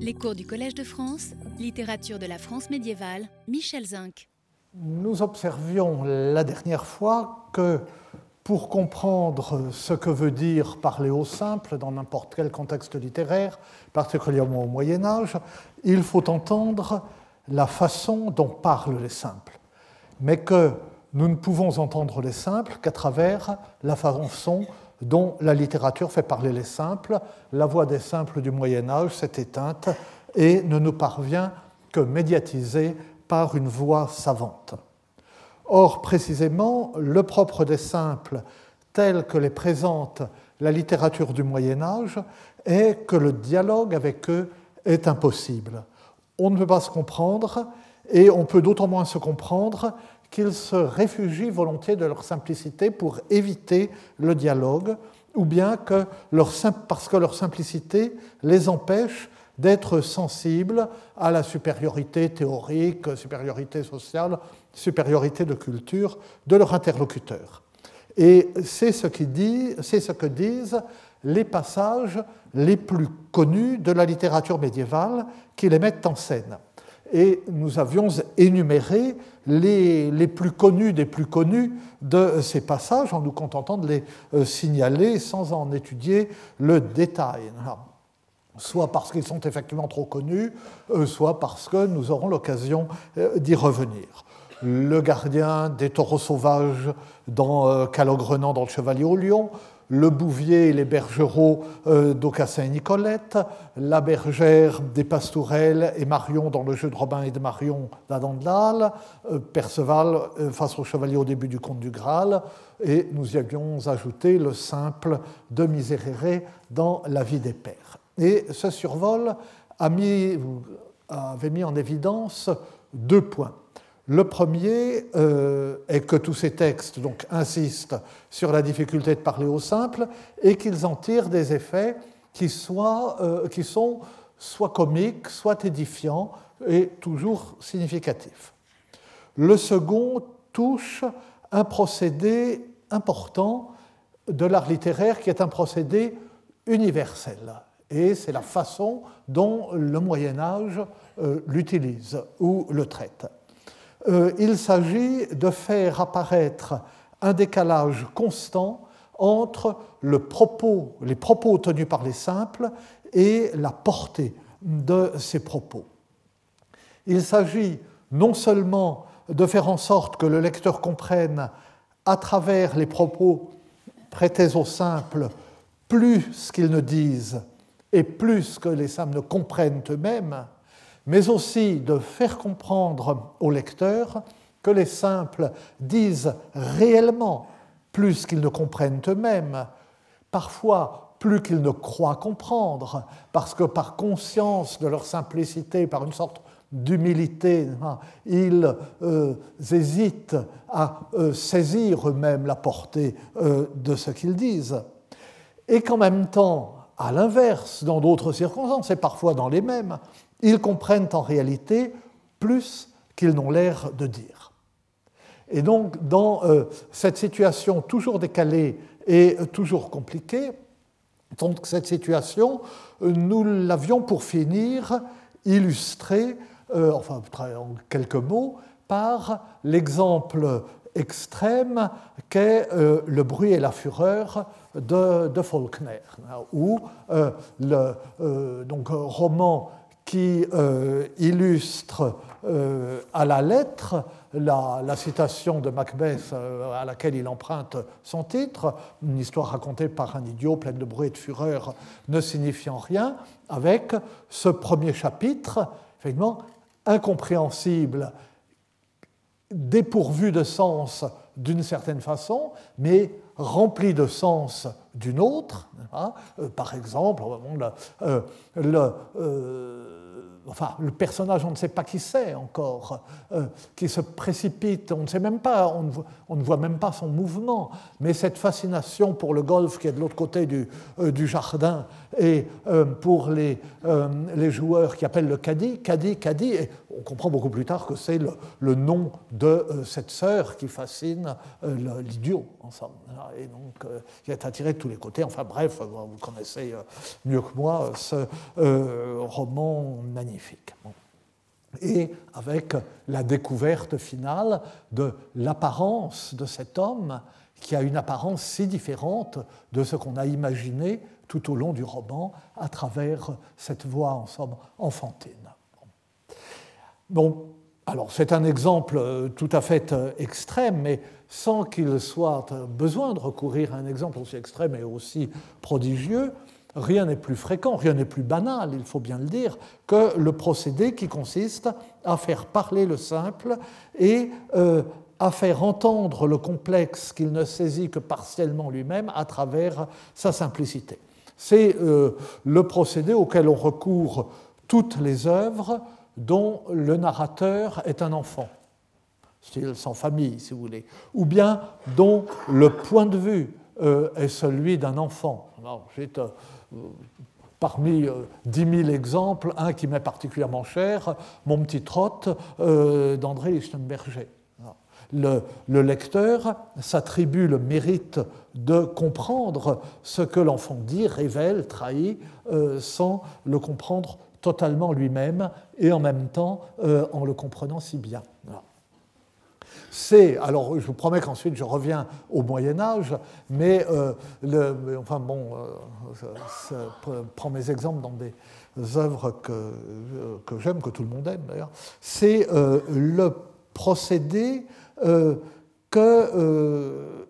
Les cours du Collège de France, littérature de la France médiévale, Michel Zinc. Nous observions la dernière fois que pour comprendre ce que veut dire parler au simple dans n'importe quel contexte littéraire, particulièrement au Moyen Âge, il faut entendre la façon dont parlent les simples, mais que nous ne pouvons entendre les simples qu'à travers la façon dont la littérature fait parler les simples. La voix des simples du Moyen Âge s'est éteinte et ne nous parvient que médiatisée par une voix savante. Or, précisément, le propre des simples, tel que les présente la littérature du Moyen Âge, est que le dialogue avec eux est impossible. On ne peut pas se comprendre, et on peut d'autant moins se comprendre qu'ils se réfugient volontiers de leur simplicité pour éviter le dialogue, ou bien que parce que leur simplicité les empêche d'être sensibles à la supériorité théorique, supériorité sociale, supériorité de culture de leur interlocuteur. Et c'est ce, dit, c'est ce que disent les passages les plus connus de la littérature médiévale qui les mettent en scène et nous avions énuméré les, les, plus connus des plus connus de ces passages en nous contentant de les euh, signaler sans en étudier le détail. Soit parce qu'ils sont effectivement trop connus, euh, soit parce que nous aurons l'occasion euh, d'y revenir. Le gardien des taureaux sauvages dans Calogrenant dans le Chevalier au Lion, le Bouvier et les bergeraux euh, d'Aucassin et Nicolette, la bergère des Pastourelles et Marion dans le jeu de Robin et de Marion d'Adam de euh, Perceval euh, face au chevalier au début du conte du Graal, et nous y avions ajouté le simple de Miserere dans La vie des pères. Et ce survol a avait mis en évidence deux points. Le premier euh, est que tous ces textes insistent sur la difficulté de parler au simple et qu'ils en tirent des effets euh, qui sont soit comiques, soit édifiants et toujours significatifs. Le second touche un procédé important de l'art littéraire qui est un procédé universel. Et c'est la façon dont le Moyen Âge euh, l'utilise ou le traite. Euh, il s'agit de faire apparaître un décalage constant entre les propos tenus par les simples et la portée de ces propos. Il s'agit non seulement de faire en sorte que le lecteur comprenne à travers les propos prêtés aux simples plus qu'ils ne disent et plus que les simples ne comprennent eux-mêmes, mais aussi de faire comprendre au lecteur que les simples disent réellement plus qu'ils ne comprennent eux-mêmes, parfois plus qu'ils ne croient comprendre, parce que par conscience de leur simplicité, par une sorte d'humilité, hein, ils euh, hésitent à euh, saisir eux-mêmes la portée euh, de ce qu'ils disent, et qu'en même temps, à l'inverse, dans d'autres circonstances, et parfois dans les mêmes, ils comprennent en réalité plus qu'ils n'ont l'air de dire. Et donc, dans euh, cette situation toujours décalée et toujours compliquée, donc cette situation, nous l'avions pour finir illustrée, euh, enfin en quelques mots, par l'exemple extrême qu'est euh, le bruit et la fureur de, Faulkner, où le donc, roman qui euh, illustre euh, à la lettre la, citation de Macbeth euh, à laquelle il emprunte son titre, une histoire racontée par un idiot plein de bruit et de fureur ne signifiant rien, avec ce premier chapitre, effectivement, incompréhensible, dépourvu de sens d'une certaine façon, mais rempli de sens d'une autre. Hein. par exemple, le, le enfin, le personnage, on ne sait pas qui c'est encore, euh, qui se précipite, on ne sait même pas, on ne, voit, même pas son mouvement, mais cette fascination pour le golf qui est de l'autre côté du, euh, jardin et euh, pour les, joueurs qui appellent le caddie, caddie, caddie, et on comprend beaucoup plus tard que c'est le, nom de cette sœur qui fascine l'idiot, ensemble, et donc qui est attiré de tous les côtés. Enfin bref, vous connaissez mieux que moi ce roman magnifique. Et avec la découverte finale de l'apparence de cet homme qui a une apparence si différente de ce qu'on a imaginé tout au long du roman à travers cette voix en somme enfantine. C'est un exemple tout à fait euh, extrême, mais sans qu'il soit euh, besoin de recourir à un exemple aussi extrême et aussi prodigieux, rien n'est plus fréquent, rien n'est plus banal, il faut bien le dire, que le procédé qui consiste à faire parler le simple et à faire entendre le complexe qu'il ne saisit que partiellement lui-même à travers sa simplicité. C'est le procédé auquel on recourt toutes les œuvres dont le narrateur est un enfant, style sans famille, si vous voulez, ou bien dont le point de vue euh, est celui d'un enfant. Euh, parmi euh, dix mille exemples, un qui m'est particulièrement cher, Mon petit trot d'André Lichtenberger. Le, le, lecteur s'attribue le mérite de comprendre ce que l'enfant dit, révèle, trahit, sans le comprendre totalement lui-même et en même temps euh, en le comprenant si bien. C'est, alors je vous promets qu'ensuite je reviens au Moyen Âge, mais euh, enfin bon, euh, prends mes exemples dans des œuvres que, que j'aime, que tout le monde aime d'ailleurs, c'est le procédé que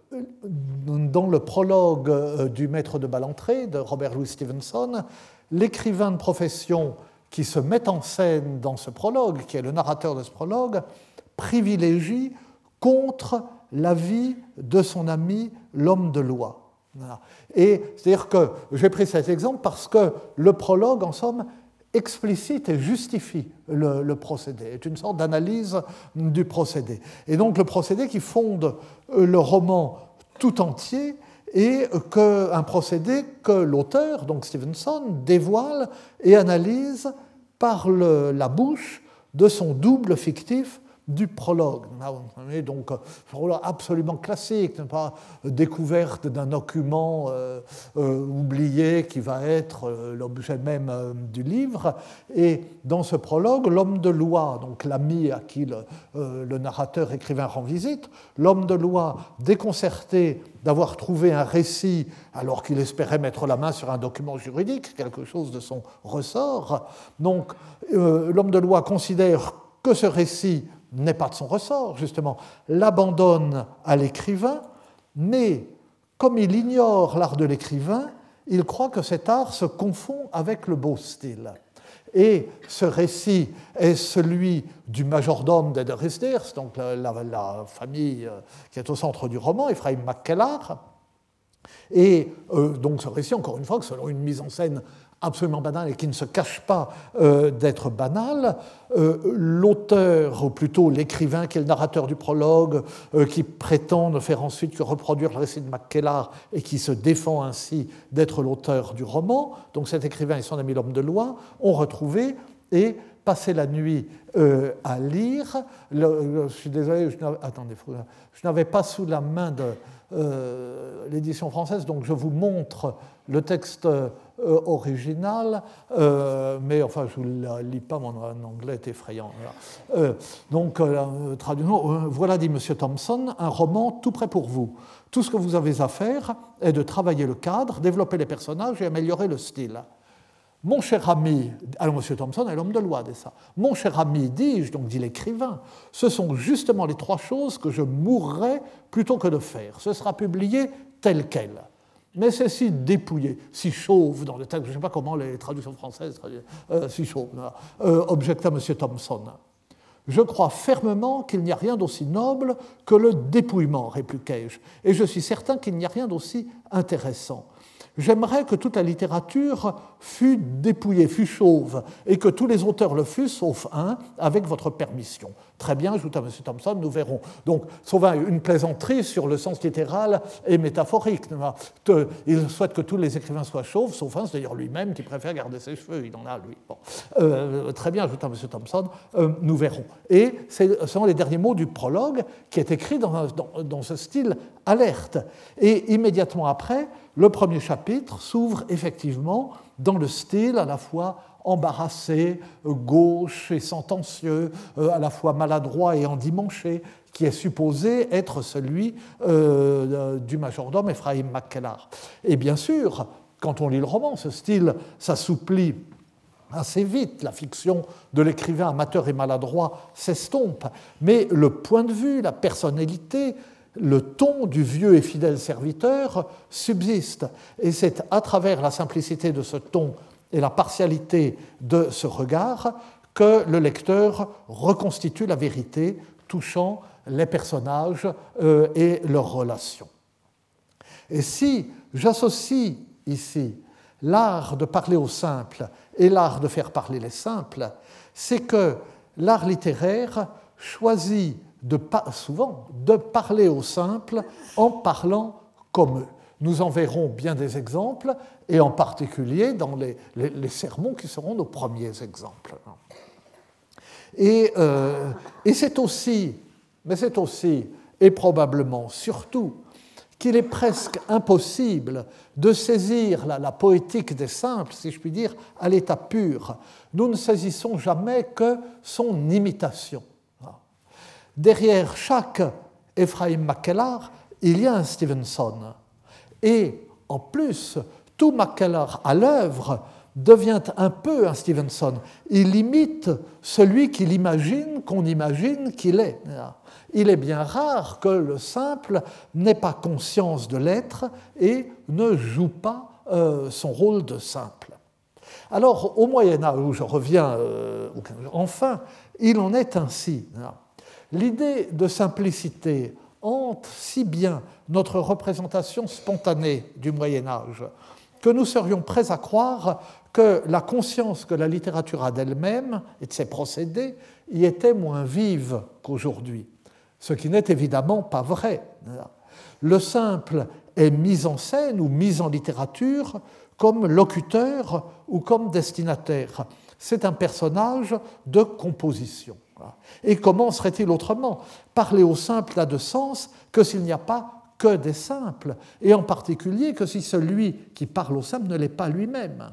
dans le prologue du Maître de Ballantrée de Robert Louis Stevenson, l'écrivain de profession qui se met en scène dans ce prologue, qui est le narrateur de ce prologue, privilégie contre la vie de son ami l'homme de loi. Et c'est-à-dire que j'ai pris cet exemple parce que le prologue, en somme, explicite et justifie le, procédé, est une sorte d'analyse du procédé. Et donc le procédé qui fonde le roman tout entier et un procédé que l'auteur, donc Stevenson, dévoile et analyse par la bouche de son double fictif du prologue. Donc, absolument classique, pas découverte d'un document euh, euh, oublié qui va être euh, l'objet même du livre. Et dans ce prologue, l'homme de loi, donc l'ami à qui le, le, narrateur écrivain rend visite, l'homme de loi déconcerté d'avoir trouvé un récit alors qu'il espérait mettre la main sur un document juridique, quelque chose de son ressort. Donc, l'homme de loi considère que ce récit n'est pas de son ressort, justement, l'abandonne à l'écrivain, mais comme il ignore l'art de l'écrivain, il croit que cet art se confond avec le beau style. Et ce récit est celui du majordome d'Ederisders, donc la, famille euh, qui est au centre du roman, Ephraim McKellar. Et euh, donc ce récit, encore une fois, selon une mise en scène absolument banal et qui ne se cache pas euh, d'être banal. Euh, l'auteur, ou plutôt l'écrivain qui est le narrateur du prologue, euh, qui prétend ne faire ensuite que reproduire le récit de Mackellar et qui se défend ainsi d'être l'auteur du roman, donc cet écrivain et son ami l'homme de loi, ont retrouvé et passé la nuit à lire. je suis désolé, attendez, je n'avais pas sous la main de l'édition française, donc je vous montre le texte euh, original, euh, mais enfin, je ne la lis pas, mon anglais est effrayant. Euh, donc, traduisons, voilà, dit M. Thompson, un roman tout prêt pour vous. Tout ce que vous avez à faire est de travailler le cadre, développer les personnages et améliorer le style. Mon cher ami, alors M. Thompson est l'homme de loi de ça. Mon cher ami, dis-je, donc dit l'écrivain, ce sont justement les trois choses que je mourrai plutôt que de faire. Ce sera publié tel quel mais c'est si dépouillé, si chauve dans le texte, je ne sais pas comment les traductions françaises traduisent, euh, si chauve, euh, objecta M. Thompson. Je crois fermement qu'il n'y a rien d'aussi noble que le dépouillement, répliquai-je, et je suis certain qu'il n'y a rien d'aussi intéressant. J'aimerais que toute la littérature fut dépouillé, fut chauve, et que tous les auteurs le fussent, sauf un, avec votre permission. Très bien, ajoute à M. Thompson, nous verrons. Donc, sauf une plaisanterie sur le sens littéral et métaphorique. Il souhaite que tous les écrivains soient chauves, sauf un, c'est d'ailleurs lui-même qui préfère garder ses cheveux, il en a, lui. Euh, très bien, ajoute à M. Thompson, euh, nous verrons. Et ce sont les derniers mots du prologue qui est écrit dans ce style alerte. Et immédiatement après, le premier chapitre s'ouvre effectivement dans le style à la fois embarrassé, gauche et sentencieux, euh, à la fois maladroit et endimanché, qui est supposé être celui euh, du majordome Ephraim McKellar. Et bien sûr, quand on lit le roman, ce style s'assouplit assez vite, la fiction de l'écrivain amateur et maladroit s'estompe, mais le point de vue, la personnalité, le ton du vieux et fidèle serviteur subsiste. Et c'est à travers la simplicité de ce ton et la partialité de ce regard que le lecteur reconstitue la vérité touchant les personnages euh, et leurs relations. Et si j'associe ici l'art de parler au simple et l'art de faire parler les simples, c'est que l'art littéraire choisit de, souvent de parler au simple en parlant comme eux. Nous en verrons bien des exemples, et en particulier dans les, sermons qui seront nos premiers exemples. Et, euh, et c'est aussi, mais c'est aussi, et probablement surtout, qu'il est presque impossible de saisir la, la, poétique des simples, si je puis dire, à l'état pur. Nous ne saisissons jamais que son imitation. Derrière chaque Ephraim Mackellar, il y a un Stevenson. Et en plus, tout Mackellar à l'œuvre devient un peu un Stevenson. Il imite celui qu'il imagine qu'on imagine qu'il est. Il est bien rare que le simple n'ait pas conscience de l'être et ne joue pas euh, son rôle de simple. Alors, au Moyen Âge, où je reviens euh, enfin, il en est ainsi. L'idée de simplicité hante si bien notre représentation spontanée du Moyen Âge que nous serions prêts à croire que la conscience que la littérature a d'elle-même et de ses procédés y était moins vive qu'aujourd'hui, ce qui n'est évidemment pas vrai. Le simple est mis en scène ou mis en littérature comme locuteur ou comme destinataire. C'est un personnage de composition. Et comment serait-il autrement? Parler au simple n'a de sens que s'il n'y a pas que des simples, et en particulier que si celui qui parle au simple ne l'est pas lui-même.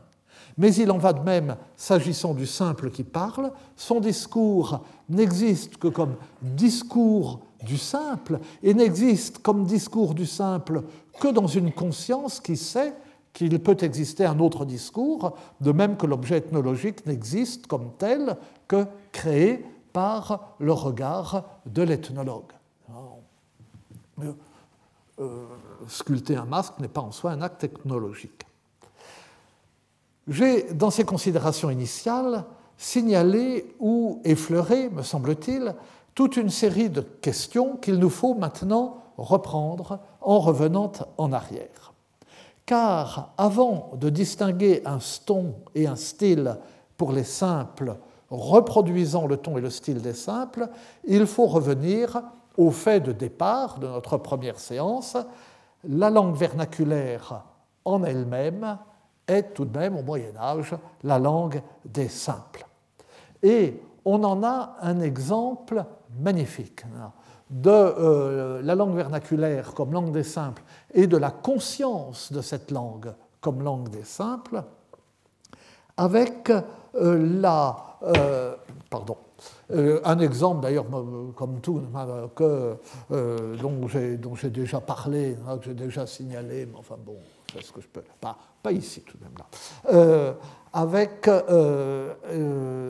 Mais il en va de même s'agissant du simple qui parle, son discours n'existe que comme discours du simple, et n'existe comme discours du simple que dans une conscience qui sait qu'il peut exister un autre discours, de même que l'objet ethnologique n'existe comme tel que créé par le regard de l'ethnologue. Euh, euh, sculpter un masque n'est pas en soi un acte technologique. J'ai, dans ces considérations initiales, signalé ou effleuré, me semble-t-il, toute une série de questions qu'il nous faut maintenant reprendre en revenant en arrière. Car avant de distinguer un ton et un style pour les simples reproduisant le ton et le style des simples, il faut revenir au fait de départ de notre première séance. La langue vernaculaire en elle-même est tout de même au Moyen Âge la langue des simples. Et on en a un exemple magnifique de euh, la langue vernaculaire comme langue des simples et de la conscience de cette langue comme langue des simples avec la euh, pardon. Euh, un exemple, d'ailleurs, comme tout, que, euh, dont j'ai déjà parlé, hein, que j'ai déjà signalé, mais enfin bon, c'est ce que je peux. Pas, pas ici tout de même là. avec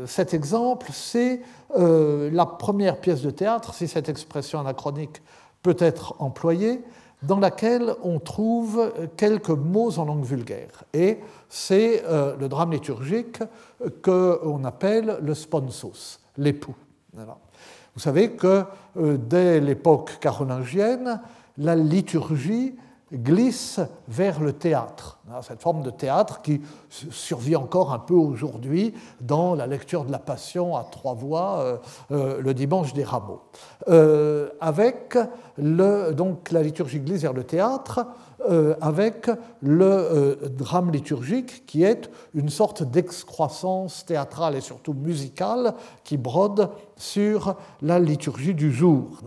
cet exemple, c'est la première pièce de théâtre, si cette expression anachronique peut être employée, dans laquelle on trouve quelques mots en langue vulgaire. Et c'est euh, le drame liturgique qu'on appelle le sponsos, l'époux. Vous savez que euh, dès l'époque carolingienne, la liturgie glisse vers le théâtre. Hein, cette forme de théâtre qui survit encore un peu aujourd'hui dans la lecture de la Passion à trois voix euh, euh, le dimanche des rameaux. Euh, avec donc la liturgie glisse vers le théâtre, avec le drame liturgique qui est une sorte d'excroissance théâtrale et surtout musicale qui brode sur la liturgie du jour.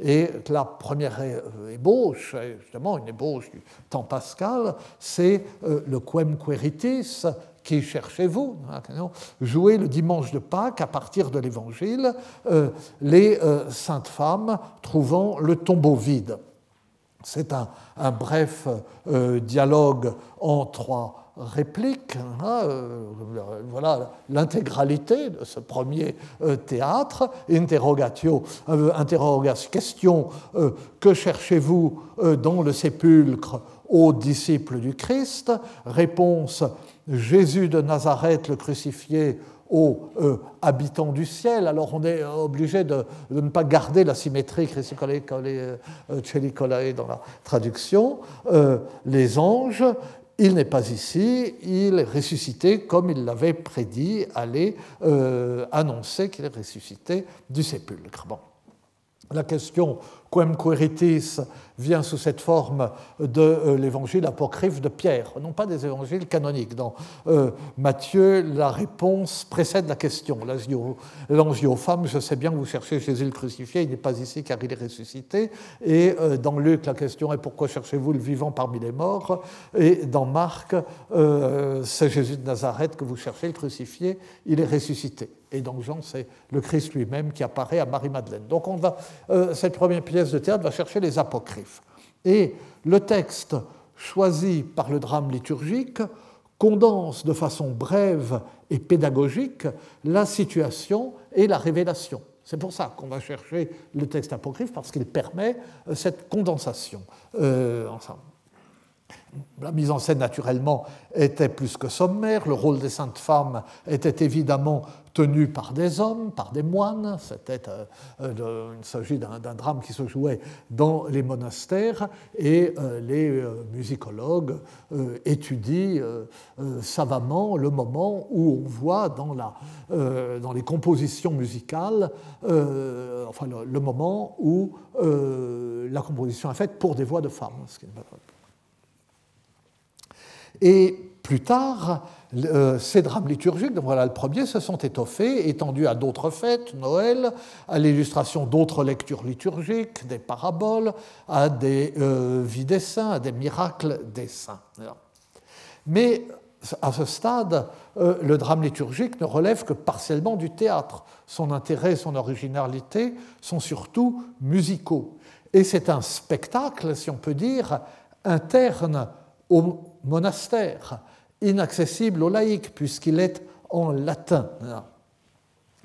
Et la première ébauche, justement une ébauche du temps pascal, c'est euh, le Quem Queritis, qui cherchez-vous hein, Jouer le dimanche de Pâques à partir de l'Évangile, euh, les euh, saintes femmes trouvant le tombeau vide. C'est un, bref dialogue en trois répliques. Hein, voilà l'intégralité de ce premier théâtre. Interrogatio, interrogatio question, que cherchez-vous dans le sépulcre aux disciples du Christ? Réponse Jésus de Nazareth, le crucifié, aux euh, habitants du ciel. Alors on est obligé de, ne pas garder la symétrie euh, dans la traduction. Euh, les anges, il n'est pas ici, il est ressuscité comme il l'avait prédit, aller annoncer qu'il est ressuscité du sépulcre. Bon. La question quem queritis vient sous cette forme de euh, l'évangile apocryphe de Pierre, non pas des évangiles canoniques. Dans euh, Matthieu, la réponse précède la question. L'ange dit aux femmes, je sais bien que vous cherchez Jésus le crucifié, il n'est pas ici car il est ressuscité. Et euh, dans Luc, la question est pourquoi cherchez-vous le vivant parmi les morts? Et dans Marc, c'est Jésus de Nazareth que vous cherchez, le crucifié, il est ressuscité. Et dans Jean, c'est le Christ lui-même qui apparaît à Marie-Madeleine. Donc cette première pièce de théâtre va chercher les apocryphes. Et le texte choisi par le drame liturgique condense de façon brève et pédagogique la situation et la révélation. C'est pour ça qu'on va chercher le texte apocryphe, parce qu'il permet euh, cette condensation euh, ensemble. La mise en scène, naturellement, était plus que sommaire. Le rôle des saintes femmes était évidemment tenu par des hommes, par des moines. C'était, euh, euh, il s'agit d'un, drame qui se jouait dans les monastères et euh, les musicologues étudient savamment le moment où on voit dans, les compositions musicales, enfin le, moment où la composition est faite pour des voix de femmes. Et plus tard, euh, ces drames liturgiques, voilà le premier, se sont étoffés, étendus à d'autres fêtes, Noël, à l'illustration d'autres lectures liturgiques, des paraboles, à des euh, vies des saints, à des miracles des saints. Mais à ce stade, euh, le drame liturgique ne relève que partiellement du théâtre. Son intérêt son originalité sont surtout musicaux. Et c'est un spectacle, si on peut dire, interne au monastère, inaccessible aux laïcs, puisqu'il est en latin.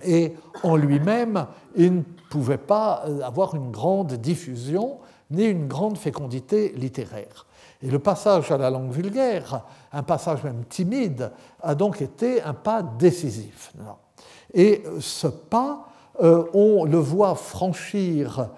Et en lui-même, il ne pouvait pas avoir une grande diffusion ni une grande fécondité littéraire. Et le passage à la langue vulgaire, un passage même timide, a donc été un pas décisif. Et ce pas, euh, on le voit franchir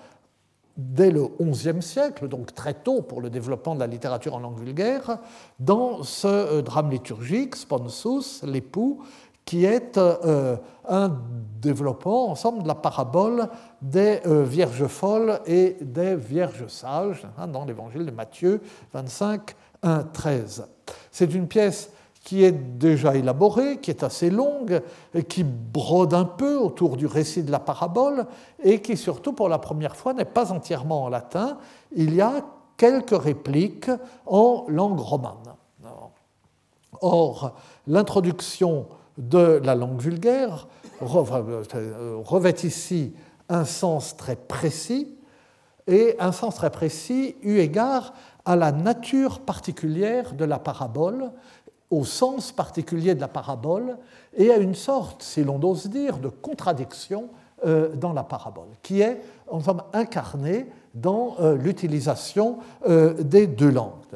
dès le XIe siècle, donc très tôt pour le développement de la littérature en langue vulgaire, dans ce euh, drame liturgique, Sponsus, l'époux, qui est euh, un développement ensemble de la parabole des euh, vierges folles et des vierges sages, hein, dans l'évangile de Matthieu 25, 1, 13. C'est une pièce qui est déjà élaborée, qui est assez longue, qui brode un peu autour du récit de la parabole, et qui surtout pour la première fois n'est pas entièrement en latin. Il y a quelques répliques en langue romane. Or, l'introduction de la langue vulgaire revêt ici un sens très précis, et un sens très précis eu égard à la nature particulière de la parabole au sens particulier de la parabole et à une sorte, si l'on ose dire, de contradiction euh, dans la parabole, qui est en somme incarné dans l'utilisation des deux langues.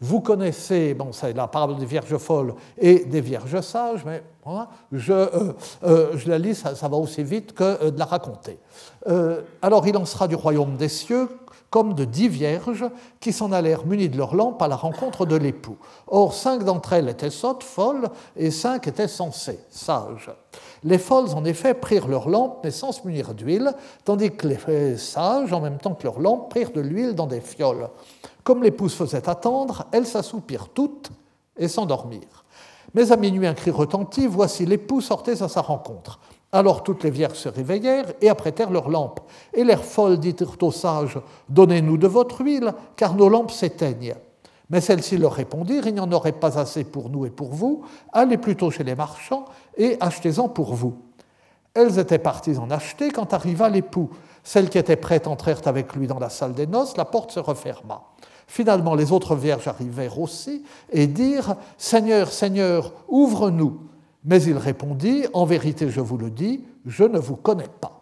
Vous connaissez, bon, c'est la parabole des vierges folles et des vierges sages, mais je, je, la lis, ça, va aussi vite que de la raconter. alors il en sera du royaume des cieux comme de dix vierges qui s'en allèrent munies de leurs lampes à la rencontre de l'époux. Or, cinq d'entre elles étaient sottes, folles, et cinq étaient sensées, sages. Les folles, en effet, prirent leurs lampes, mais sans se munir d'huile, tandis que les sages, en même temps que leurs lampes, prirent de l'huile dans des fioles. Comme l'épouse faisait attendre, elles s'assoupirent toutes et s'endormirent. Mais à minuit, un cri retentit, voici l'époux sortait à sa rencontre. Alors toutes les vierges se réveillèrent et apprêtèrent leurs lampes. Et l'air folle dirent aux sages Donnez-nous de votre huile, car nos lampes s'éteignent. Mais celles-ci leur répondirent Il n'y en aurait pas assez pour nous et pour vous. Allez plutôt chez les marchands et achetez-en pour vous. Elles étaient parties en acheter quand arriva l'époux. Celles qui étaient prêtes entrèrent avec lui dans la salle des noces, la porte se referma. Finalement, les autres vierges arrivèrent aussi et dirent Seigneur, Seigneur, ouvre-nous. Mais il répondit, En vérité, je vous le dis, je ne vous connais pas.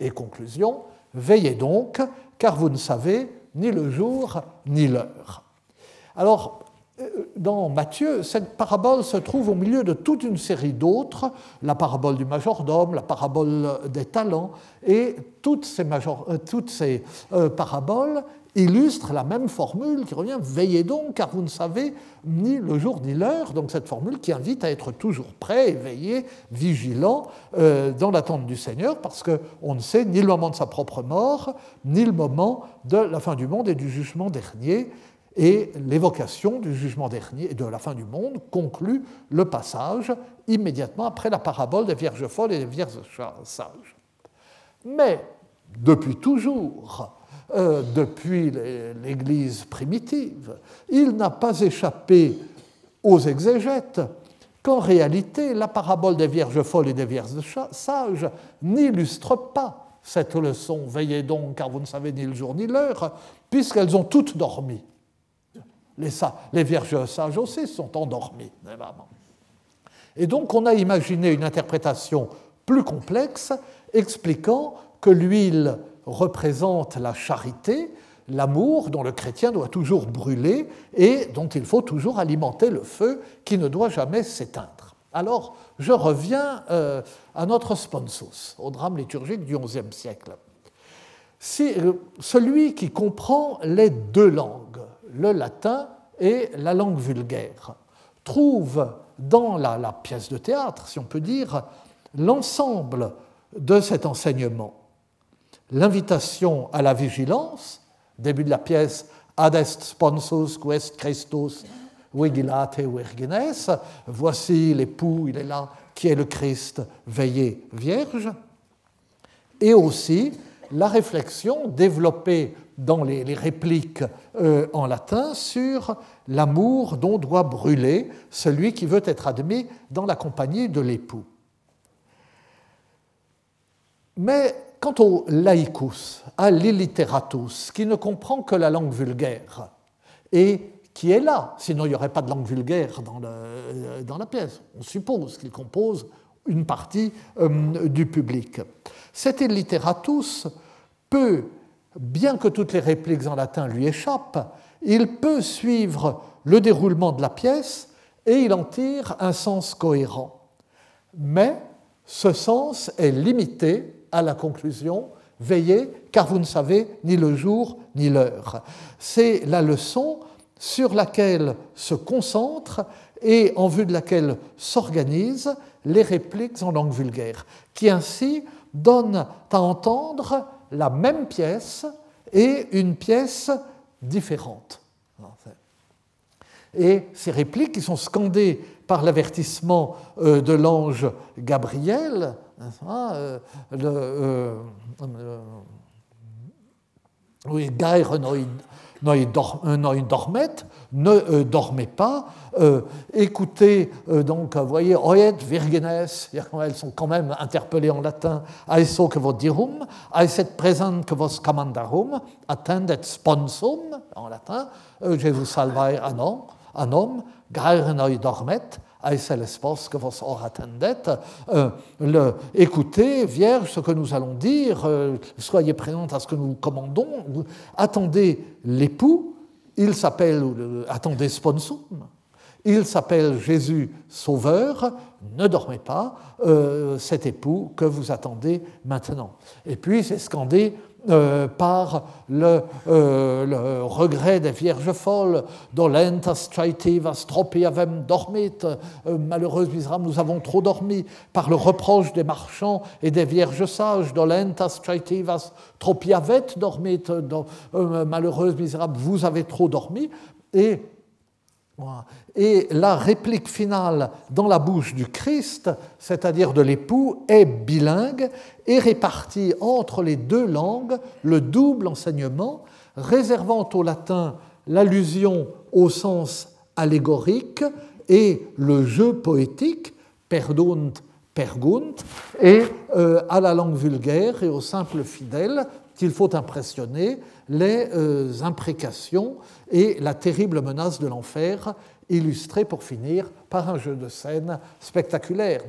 Et conclusion, veillez donc, car vous ne savez ni le jour ni l'heure. Alors, euh, dans Matthieu, cette parabole se trouve au milieu de toute une série d'autres, la parabole du majordome, la parabole des talents, et toutes ces, euh, euh, paraboles illustre la même formule qui revient Veillez donc, car vous ne savez ni le jour ni l'heure. Donc cette formule qui invite à être toujours prêt, éveillé, vigilant euh, dans l'attente du Seigneur, parce qu'on ne sait ni le moment de sa propre mort, ni le moment de la fin du monde et du jugement dernier. Et l'évocation du jugement dernier et de la fin du monde conclut le passage immédiatement après la parabole des vierges folles et des vierges sages. Mais depuis toujours, euh, depuis l'Église primitive. Il n'a pas échappé aux exégètes qu'en réalité, la parabole des vierges folles et des vierges sages n'illustre pas cette leçon. Veillez donc, car vous ne savez ni le jour ni l'heure, puisqu'elles ont toutes dormi. Les, les vierges sages aussi sont endormies, évidemment. Et donc, on a imaginé une interprétation plus complexe expliquant que l'huile représente la charité, l'amour dont le chrétien doit toujours brûler et dont il faut toujours alimenter le feu qui ne doit jamais s'éteindre. Alors, je reviens euh, à notre sponsus, au drame liturgique du XIe siècle. Si, euh, celui qui comprend les deux langues, le latin et la langue vulgaire, trouve dans la pièce de théâtre, si on peut dire, l'ensemble de cet enseignement l'invitation à la vigilance, début de la pièce Ad est sponsus quest Christus vigilate virgines, voici l'époux, il est là, qui est le Christ, veillez vierge, et aussi la réflexion développée dans les, répliques euh, en latin sur l'amour dont doit brûler celui qui veut être admis dans la compagnie de l'époux. Mais quant au laicus, à l'illiteratus, qui ne comprend que la langue vulgaire, et qui est là, sinon il n'y aurait pas de langue vulgaire dans, dans la pièce, on suppose qu'il compose une partie euh, du public. Cet illiteratus peut, bien que toutes les répliques en latin lui échappent, il peut suivre le déroulement de la pièce et il en tire un sens cohérent. Mais ce sens est limité à la conclusion Veillez, car vous ne savez ni le jour ni l'heure. C'est la leçon sur laquelle se concentrent et en vue de laquelle s'organisent les répliques en langue vulgaire, qui ainsi donnent à entendre la même pièce et une pièce différente. Et ces répliques qui sont scandées par l'avertissement euh, de l'ange Gabriel, euh, le, euh, euh, oui, Gair dormet, ne dormez pas. écoutez, donc, vous voyez, oet virgenes, elles sont quand même interpellées en latin, aeso que vos dirum, aeset present que vos commandarum, attendet sponsum, en latin, je vous salvae anom, anom, gair noi dormet, Eisel espos que vos or attendet, euh, le, écoutez, Vierge, ce que nous allons dire, euh, soyez présente à ce que nous commandons, attendez l'époux, il s'appelle, attendez sponsum, il s'appelle Jésus Sauveur, ne dormez pas, euh, cet époux que vous attendez maintenant. Et puis c'est scandé euh, par le, euh, le, regret des vierges folles, dolentas traitivas tropiavem dormit, euh, malheureuse misérable, nous avons trop dormi, par le reproche des marchands et des vierges sages, dolentas traitivas tropiavet dormit, malheureuse misérable, vous avez trop dormi, et et la réplique finale dans la bouche du Christ, c'est-à-dire de l'époux, est bilingue et répartie entre les deux langues le double enseignement, réservant au latin l'allusion au sens allégorique et le jeu poétique, perdunt, pergunt, et euh, à la langue vulgaire et au simple fidèle qu'il faut impressionner les euh, imprécations et la terrible menace de l'enfer, illustrée pour finir par un jeu de scène spectaculaire.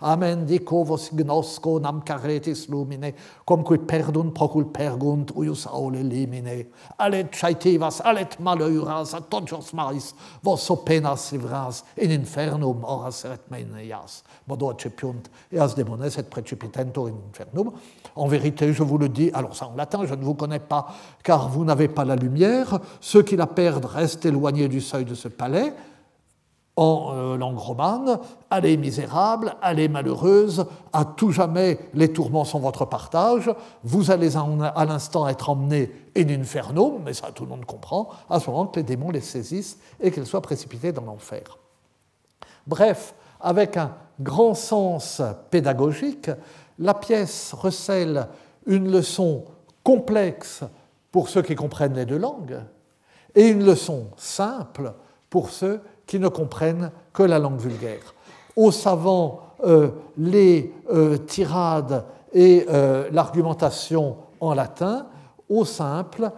Amen dico vos gnosco nam caretis lumine, cum quid perdunt procul pergunt uius aule limine. Alet chaetivas, alet malheuras, a todos mais, vos so penas livras, in infernum horas et meias. Modo accepiunt, eas demones et precipitentur in infernum. En vérité, je vous le dis, alors ça en latin, je ne vous connais pas, car vous n'avez pas la lumière. Ceux qui la perdent restent éloignés du seuil de ce palais. En euh, langue romane, allez misérable, allez malheureuse, à tout jamais les tourments sont votre partage, vous allez à l'instant être emmenés in infernum, mais ça tout le monde comprend, à ce moment que les démons les saisissent et qu'ils soient précipités dans l'enfer. Bref, avec un grand sens pédagogique, la pièce recèle une leçon complexe pour ceux qui comprennent les deux langues et une leçon simple pour ceux qui ne comprennent que la langue vulgaire. Aux savants, euh, les euh, tirades et euh, l'argumentation en latin, aux simples,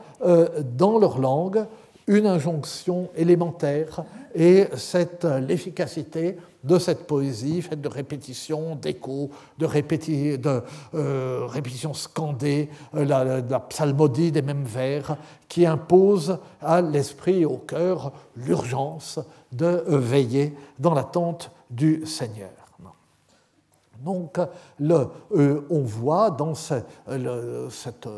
dans leur langue, une injonction élémentaire et l'efficacité de cette poésie faite de répétitions, d'échos, de, euh, répétitions scandées, euh, la, psalmodie des mêmes vers, qui impose à l'esprit et au cœur l'urgence de euh, veiller dans l'attente du Seigneur. Donc, euh, on voit dans cette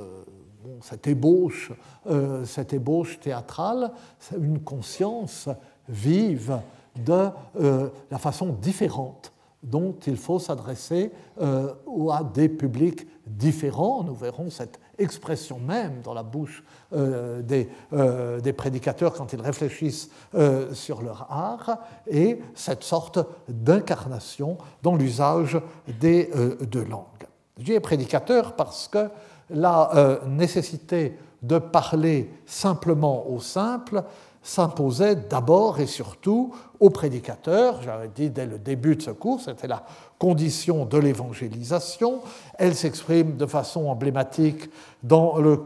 cette ébauche, euh, cette ébauche théâtrale, une conscience vive de euh, la façon différente dont il faut s'adresser euh, à des publics différents. Nous verrons cette expression même dans la bouche euh, des, euh, des, prédicateurs quand ils réfléchissent sur leur art et cette sorte d'incarnation dans l'usage des deux langues. Je dis prédicateur parce que la euh, nécessité de parler simplement au simple s'imposait d'abord et surtout aux prédicateurs. J'avais dit dès le début de ce cours, c'était la condition de l'évangélisation. Elle s'exprime de façon emblématique dans le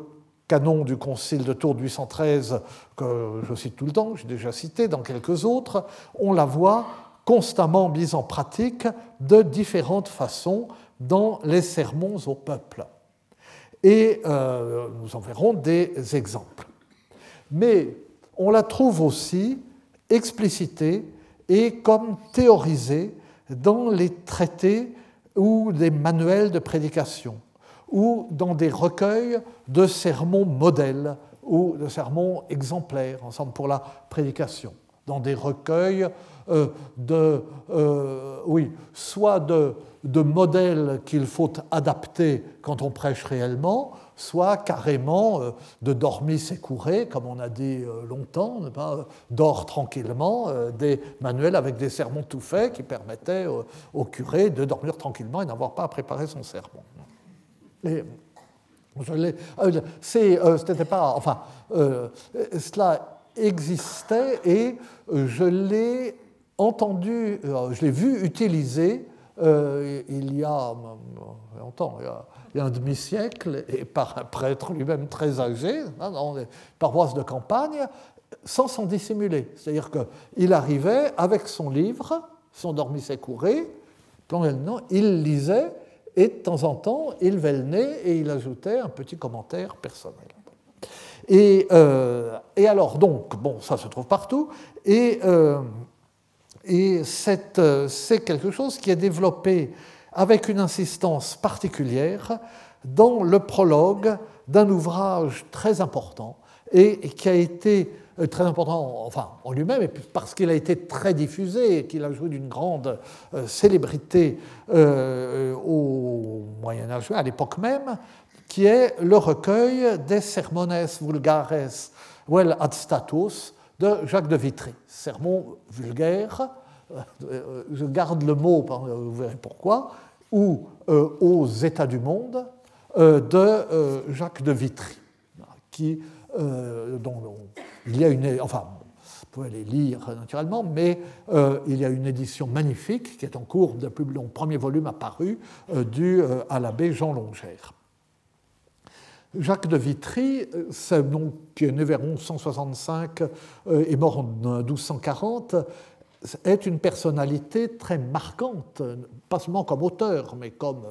canon du Concile de Tours de 813, que je cite tout le temps, j'ai déjà cité dans quelques autres. On la voit constamment mise en pratique de différentes façons dans les sermons au peuple et euh, nous en verrons des exemples. Mais on la trouve aussi explicitée et comme théorisée dans les traités ou des manuels de prédication ou dans des recueils de sermons modèles ou de sermons exemplaires, ensemble pour la prédication, dans des recueils euh, de, euh, oui, soit de de modèles qu'il faut adapter quand on prêche réellement, soit carrément euh, de dormir s'écourer, comme on a dit longtemps, dort tranquillement, euh, des manuels avec des sermons tout faits qui permettaient au curé de dormir tranquillement et n'avoir pas à préparer son sermon. Et c'était pas, enfin, cela existait et je l'ai entendu, je l'ai vu utiliser euh, il y a longtemps, il y a, un demi-siècle, et par un prêtre lui-même très âgé, hein, dans les paroisses de campagne, sans s'en dissimuler. C'est-à-dire qu'il arrivait avec son livre, son dormissait couré, il lisait, et de temps en temps, il nez et il ajoutait un petit commentaire personnel. Et, euh, alors, donc, bon, ça se trouve partout, et, euh, et euh, c'est quelque chose qui est développé avec une insistance particulière dans le prologue d'un ouvrage très important et qui a été euh, très important enfin, en lui-même, parce qu'il a été très diffusé et qu'il a joué d'une grande euh, célébrité au Moyen Âge, à l'époque même, qui est le recueil des Sermones vulgares vel ad status de Jacques de Vitry. Sermon vulgaire, je garde le mot, vous verrez pourquoi, ou aux États du monde de Jacques de Vitry, qui euh, dont il y a une, enfin, vous pouvez les lire naturellement, mais euh, il y a une édition magnifique qui est en cours long premier volume apparu euh, dû à l'abbé Jean Longère. Jacques de Vitry, qui est né vers 1165 et mort en 1240, est une personnalité très marquante, pas seulement comme auteur, mais comme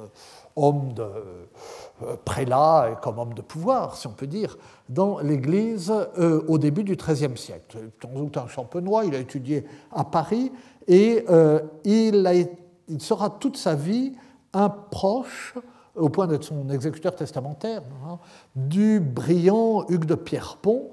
homme de euh, prélat et comme homme de pouvoir, si on peut dire, dans l'Église euh, au début du XIIIe siècle. Sans doute un champenois, il a étudié à Paris et euh, il, sera toute sa vie un proche, au point d'être son exécuteur testamentaire, hein, du brillant Hugues de Pierrepont,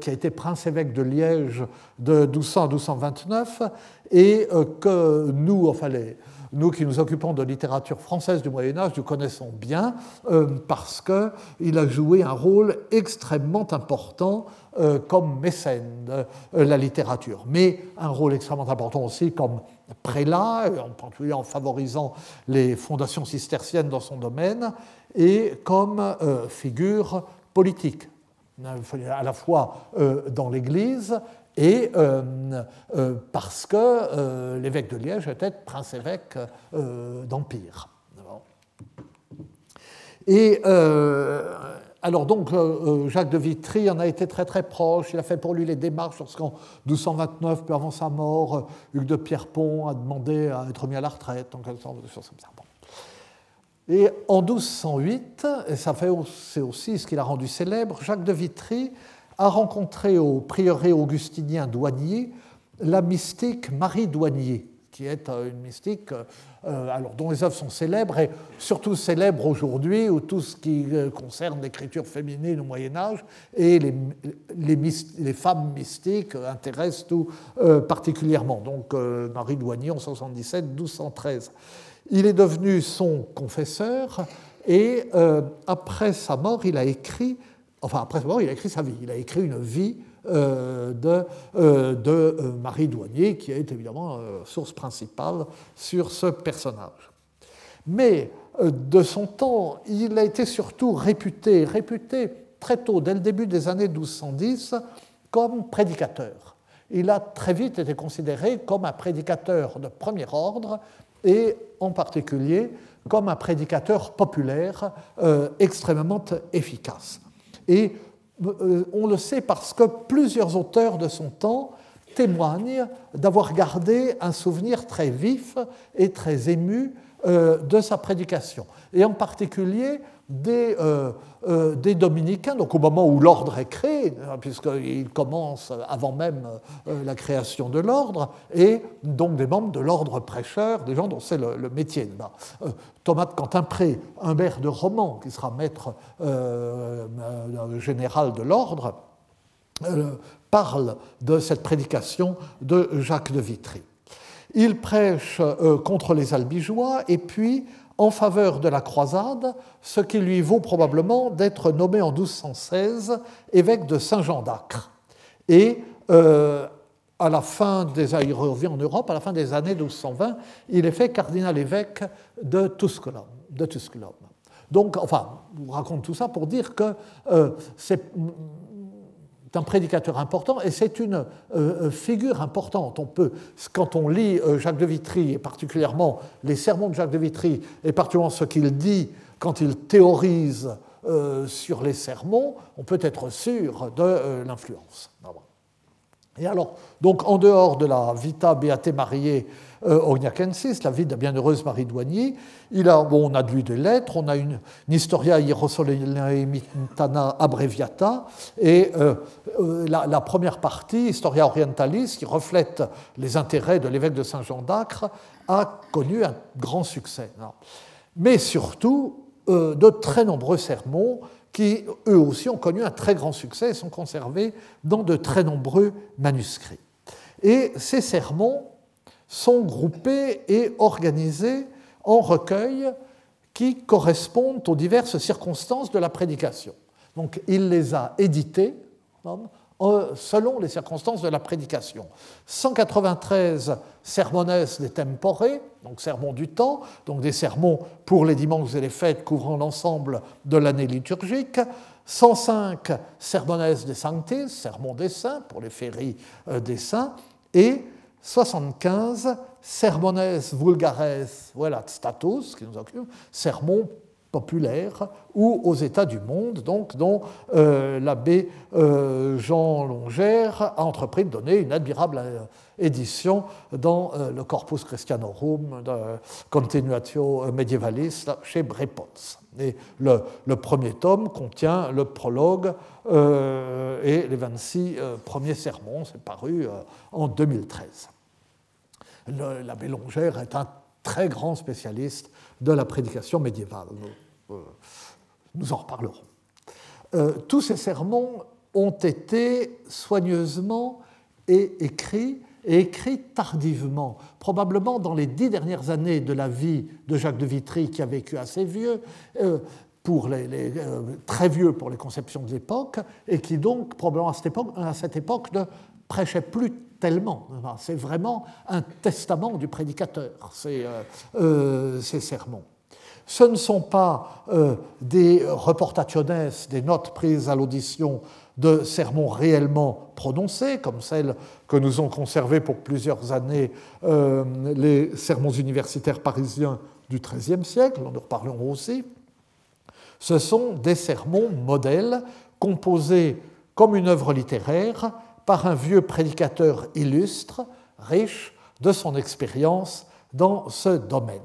qui a été prince-évêque de Liège de 1200 à 1229, et que nous, enfin les, nous qui nous occupons de littérature française du Moyen Âge, nous connaissons bien euh, parce qu'il a joué un rôle extrêmement important euh, comme mécène de euh, la littérature, mais un rôle extrêmement important aussi comme prélat, en particulier en favorisant les fondations cisterciennes dans son domaine, et comme figure politique à la fois dans l'Église et euh, euh, parce que euh, l'évêque de Liège était prince-évêque d'Empire. Et alors donc Jacques de Vitry en a été très très proche, il a fait pour lui les démarches lorsqu'en 1229, peu avant sa mort, Hugues de Pierrepont a demandé à être mis à la retraite, choses comme ça. Et en 1208, et c'est aussi ce qui l'a rendu célèbre, Jacques de Vitry a rencontré au prieuré augustinien douanier la mystique Marie Douanier, qui est euh, une mystique euh, alors, dont les œuvres sont célèbres et surtout célèbres aujourd'hui, où tout ce qui euh, concerne l'écriture féminine au Moyen Âge et les, les, femmes mystiques intéressent tout particulièrement. Donc Marie Douanier en 77-1213. Il est devenu son confesseur et après sa mort, il a écrit Enfin, après mort, il a écrit sa vie. Il a écrit une vie euh, de, euh, euh, Marie Douanier, qui est évidemment source principale sur ce personnage. Mais de son temps, il a été surtout réputé, réputé très tôt, dès le début des années 1210, comme prédicateur. Il a très vite été considéré comme un prédicateur de premier ordre et en particulier comme un prédicateur populaire extrêmement efficace. Et euh, on le sait parce que plusieurs auteurs de son temps témoignent d'avoir gardé un souvenir très vif et très ému euh, de sa prédication. Et en particulier des, euh, euh, des dominicains, donc au moment où l'ordre est créé, puisqu'il commence avant même euh, la création de l'ordre, et donc des membres de l'ordre prêcheur, des gens dont c'est le, métier. Thomas de un maire de Romans, qui sera maître général de l'ordre, parle de cette prédication de Jacques de Vitry. Il prêche contre les albigeois et puis en faveur de la croisade, ce qui lui vaut probablement d'être nommé en 1216 évêque de Saint-Jean d'Acre. Et euh, à la fin des il revient en Europe, à la fin des années 1220, il est fait cardinal évêque de Tusculum. Donc, enfin, je vous raconte tout ça pour dire que euh, c'est un prédicateur important et c'est une euh, euh, figure importante. On peut, quand on lit euh, Jacques de Vitry, et particulièrement les sermons de Jacques de Vitry, et particulièrement ce qu'il dit quand il théorise sur les sermons, on peut être sûr de l'influence. Et alors, donc en dehors de la Vita Beate Mariae euh, la vie de la bienheureuse Marie Douanier, il a, bon, on a de lui des lettres, on a une, Historia Hierosolymitana Abbreviata, et euh, euh, la, première partie, Historia Orientalis, qui reflète les intérêts de l'évêque de Saint-Jean d'Acre, a connu un grand succès. Mais surtout, de très nombreux sermons qui, eux aussi, ont connu un très grand succès et sont conservés dans de très nombreux manuscrits. Et ces sermons sont groupés et organisés en recueils qui correspondent aux diverses circonstances de la prédication. Donc il les a édités selon les circonstances de la prédication. 193 sermones des tempore, donc sermons du temps, donc des sermons pour les dimanches et les fêtes couvrant l'ensemble de l'année liturgique. 105 sermones des sanctis, sermons des saints pour les féries euh, des saints, et 75 sermones vulgares voilà, status, qui nous occupe, sermons populaire ou aux États du monde, donc, dont euh, l'abbé euh, Jean Longère a entrepris de donner une admirable euh, édition dans le Corpus Christianorum Continuatio Medievalis chez Brepons. Et le, premier tome contient le prologue et les 26 premiers sermons, c'est paru en 2013. L'abbé Longère est un très grand spécialiste de la prédication médiévale. Nous, euh, en reparlerons. Euh, tous ces sermons ont été soigneusement écrits et écrits tardivement, probablement dans les dix dernières années de la vie de Jacques de Vitry, qui a vécu assez vieux, euh, pour les, très vieux pour les conceptions de l'époque, et qui donc, probablement à cette époque, ne prêchait plus tellement. C'est vraiment un testament du prédicateur, ces, ces sermons. Ce ne sont pas euh, des reportationes, des notes prises à l'audition de sermons réellement prononcés, comme celles que nous ont conservées pour plusieurs années euh, les sermons universitaires parisiens du XIIIe siècle, nous en reparlerons aussi. Ce sont des sermons modèles composés comme une œuvre littéraire par un vieux prédicateur illustre, riche de son expérience dans ce domaine.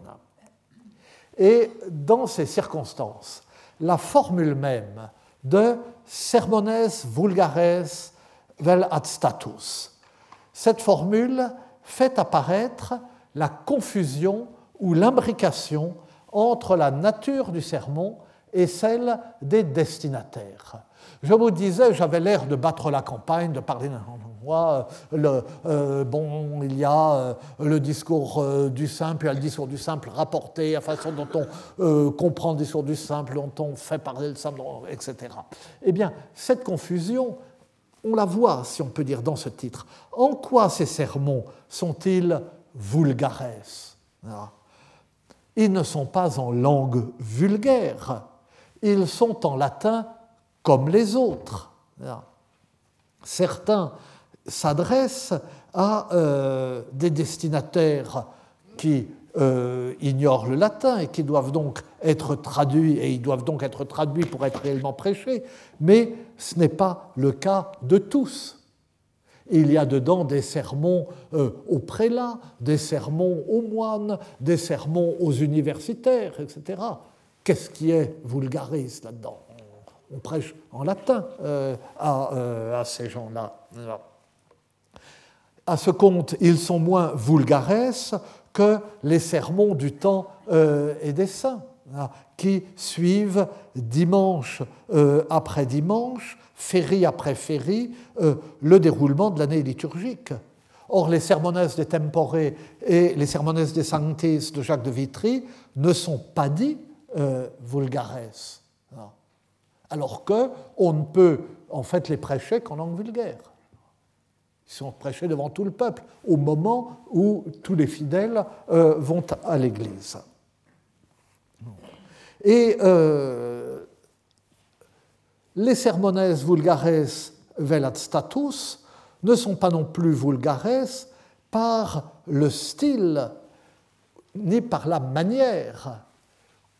Et dans ces circonstances, la formule même de sermones vulgares vel ad status, cette formule fait apparaître la confusion ou l'imbrication entre la nature du sermon et celle des destinataires. Je vous disais, j'avais l'air de battre la campagne, de parler Le, euh, bon, il y a euh, le discours euh, du simple, il y a le discours du simple rapporté, la façon dont on comprend le discours du simple, dont on fait parler le simple, etc. Eh bien, cette confusion, on la voit, si on peut dire, dans ce titre. En quoi ces sermons sont-ils vulgares Ils ne sont pas en langue vulgaire, ils sont en latin comme les autres. Certains s'adressent à euh, des destinataires qui euh, ignorent le latin et qui doivent donc être traduits, et ils doivent donc être traduits pour être réellement prêchés, mais ce n'est pas le cas de tous. Il y a dedans des sermons euh, aux prélats, des sermons aux moines, des sermons aux universitaires, etc. Qu'est-ce qui est vulgariste là-dedans? On prêche en latin à, ces gens-là. À ce compte, ils sont moins vulgares que les sermons du temps euh, et des saints, hein, qui suivent dimanche après dimanche, férie après férie, le déroulement de l'année liturgique. Or, les sermones des tempore et les sermones des sanctis de Jacques de Vitry ne sont pas dits vulgares alors qu'on ne peut en fait les prêcher qu'en langue vulgaire. Ils sont prêchés devant tout le peuple au moment où tous les fidèles euh, vont à l'Église. Et euh, les sermones vulgares velat status ne sont pas non plus vulgares par le style ni par la manière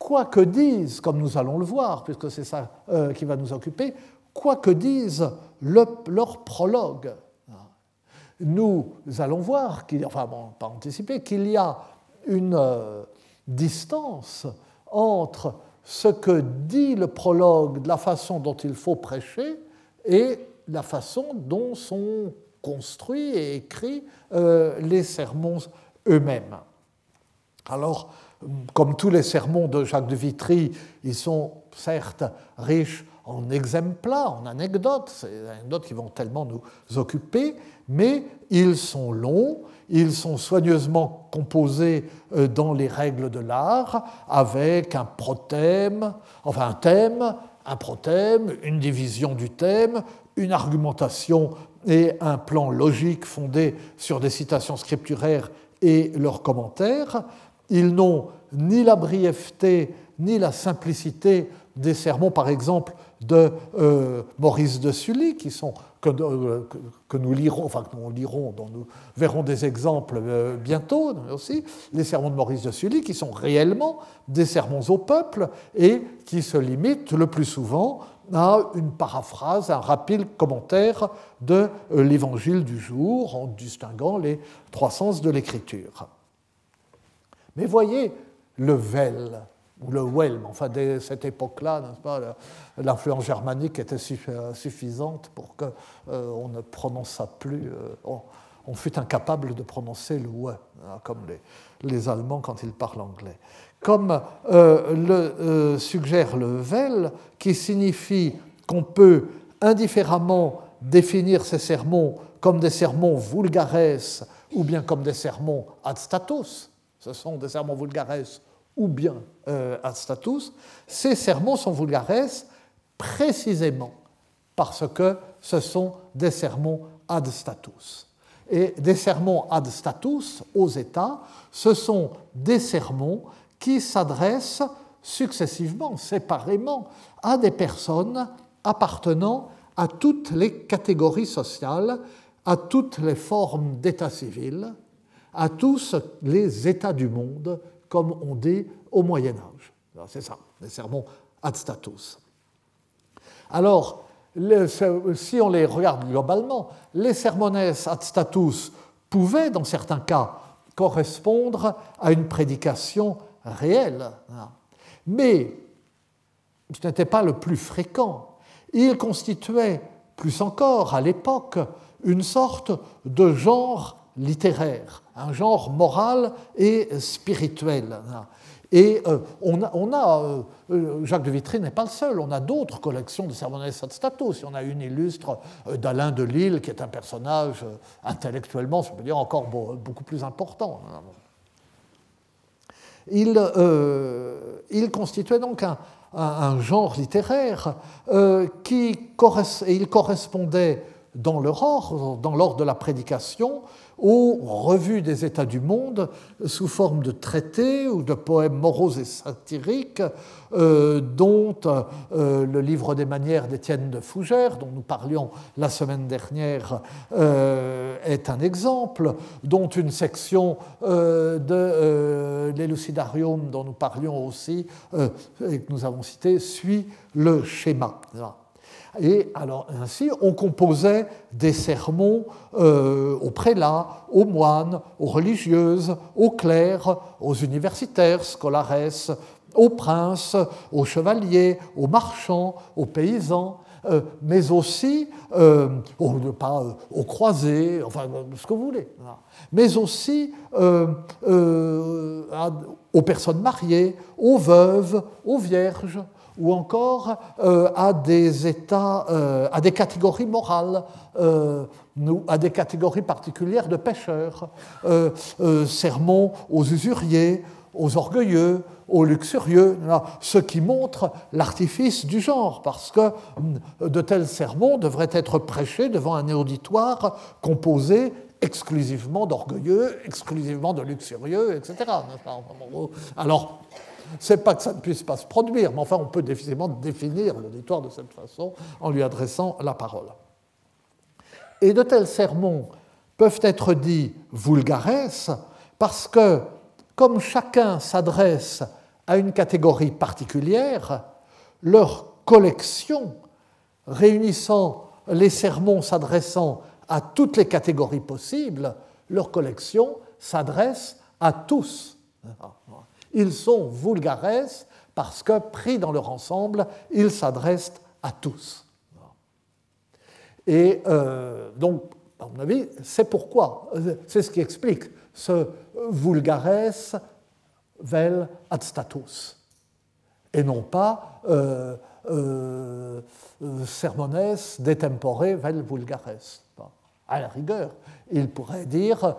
quoi que disent, comme nous allons le voir, puisque c'est ça euh, qui va nous occuper, quoi que disent leur prologue. Nous allons voir, enfin bon, pas anticiper, qu'il y a une euh, distance entre ce que dit le prologue de la façon dont il faut prêcher et la façon dont sont construits et écrits euh, les sermons eux-mêmes. Alors, comme tous les sermons de Jacques de Vitry, ils sont certes riches en exemples, en anecdotes, ces anecdotes qui vont tellement nous occuper, mais ils sont longs, ils sont soigneusement composés euh, dans les règles de l'art, avec un prothème, enfin un thème, un prothème, une division du thème, une argumentation et un plan logique fondé sur des citations scripturaires et leurs commentaires. Ils n'ont ni la brièveté ni la simplicité des sermons, par exemple, de euh, Maurice de Sully, euh, que, nous lirons, enfin nous nous verrons des exemples euh, bientôt aussi, les sermons de Maurice de Sully, qui sont réellement des sermons au peuple et qui se limitent le plus souvent à une paraphrase, un rapide commentaire de l'évangile du jour, en distinguant les trois sens de l'écriture. Mais voyez le vel ou le Welm, enfin dès cette époque-là, l'influence germanique était euh, suffisante pour qu'on euh, ne prononçât plus, euh, on, fut incapable de prononcer le ouais, hein, comme les, Allemands quand ils parlent anglais. Comme le suggère le Vel, qui signifie qu'on peut indifféremment définir ces sermons comme des sermons vulgares ou bien comme des sermons ad status, ce sont des sermons vulgares ou bien euh, ad status, ces sermons sont vulgares précisément parce que ce sont des sermons ad status. Et des sermons ad status aux États, ce sont des sermons qui s'adressent successivement, séparément, à des personnes appartenant à toutes les catégories sociales, à toutes les formes d'état civil, à tous les États du monde comme on dit au Moyen Âge. C'est ça, les sermons ad status. Alors, si on les regarde globalement, les sermones ad status pouvaient, dans certains cas, correspondre à une prédication réelle. Mais ce n'était pas le plus fréquent. Il constituait, plus encore à l'époque, une sorte de genre littéraire, un genre moral et spirituel. Et euh, on a, euh, euh, Jacques de Vitry n'est pas le seul, on a d'autres collections de Sermones ad status. Il y en a une illustre d'Alain de Lille, qui est un personnage intellectuellement, je peux dire, encore beaucoup plus important. Il, il constituait donc un, genre littéraire qui il correspondait dans l'ordre, dans l'ordre de la prédication, aux revues des États du monde sous forme de traités ou de poèmes moraux et satiriques, euh, dont euh, le livre des manières d'Étienne de Fougère, dont nous parlions la semaine dernière, euh, est un exemple, dont une section de l'Elucidarium, dont nous parlions aussi et que nous avons cité, suit le schéma. Et alors ainsi, on composait des sermons euh, aux prélats, aux moines, aux religieuses, aux clercs, aux universitaires, scolares, aux princes, aux chevaliers, aux marchands, aux paysans, euh, mais aussi euh, aux, croisés, enfin ce que vous voulez, mais aussi aux personnes mariées, aux veuves, aux vierges, ou encore euh, à des états, euh, à des catégories morales, euh, à des catégories particulières de pêcheurs, sermons aux usuriers, aux orgueilleux, aux luxurieux, ce qui montre l'artifice du genre, parce que de tels sermons devraient être prêchés devant un auditoire composé exclusivement d'orgueilleux, exclusivement de luxurieux, etc. Alors, c'est pas que ça ne puisse pas se produire, mais enfin, on peut difficilement définir l'auditoire de cette façon en lui adressant la parole. Et de tels sermons peuvent être dits vulgares parce que, comme chacun s'adresse à une catégorie particulière, leur collection réunissant les sermons s'adressant à toutes les catégories possibles, leur collection s'adresse à tous. Ils sont vulgares parce que, pris dans leur ensemble, ils s'adressent à tous. Et euh, donc, à mon avis, c'est pourquoi, c'est ce qui explique ce vulgares vel ad status, et non pas euh, euh, sermones de tempore vel vulgares. À la rigueur, il pourrait dire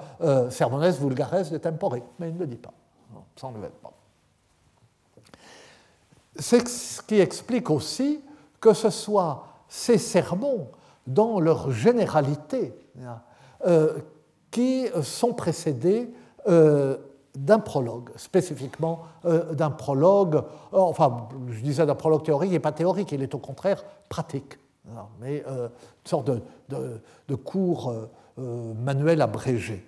sermones vulgares de tempore, mais il ne le dit pas. Pas. C'est ce qui explique aussi que ce soit ces sermons, dans leur généralité, euh, qui sont précédés euh, d'un prologue, spécifiquement euh, d'un prologue, enfin, je disais d'un prologue théorique, n'est pas théorique, il est au contraire pratique, mais une sorte de, cours manuel abrégé.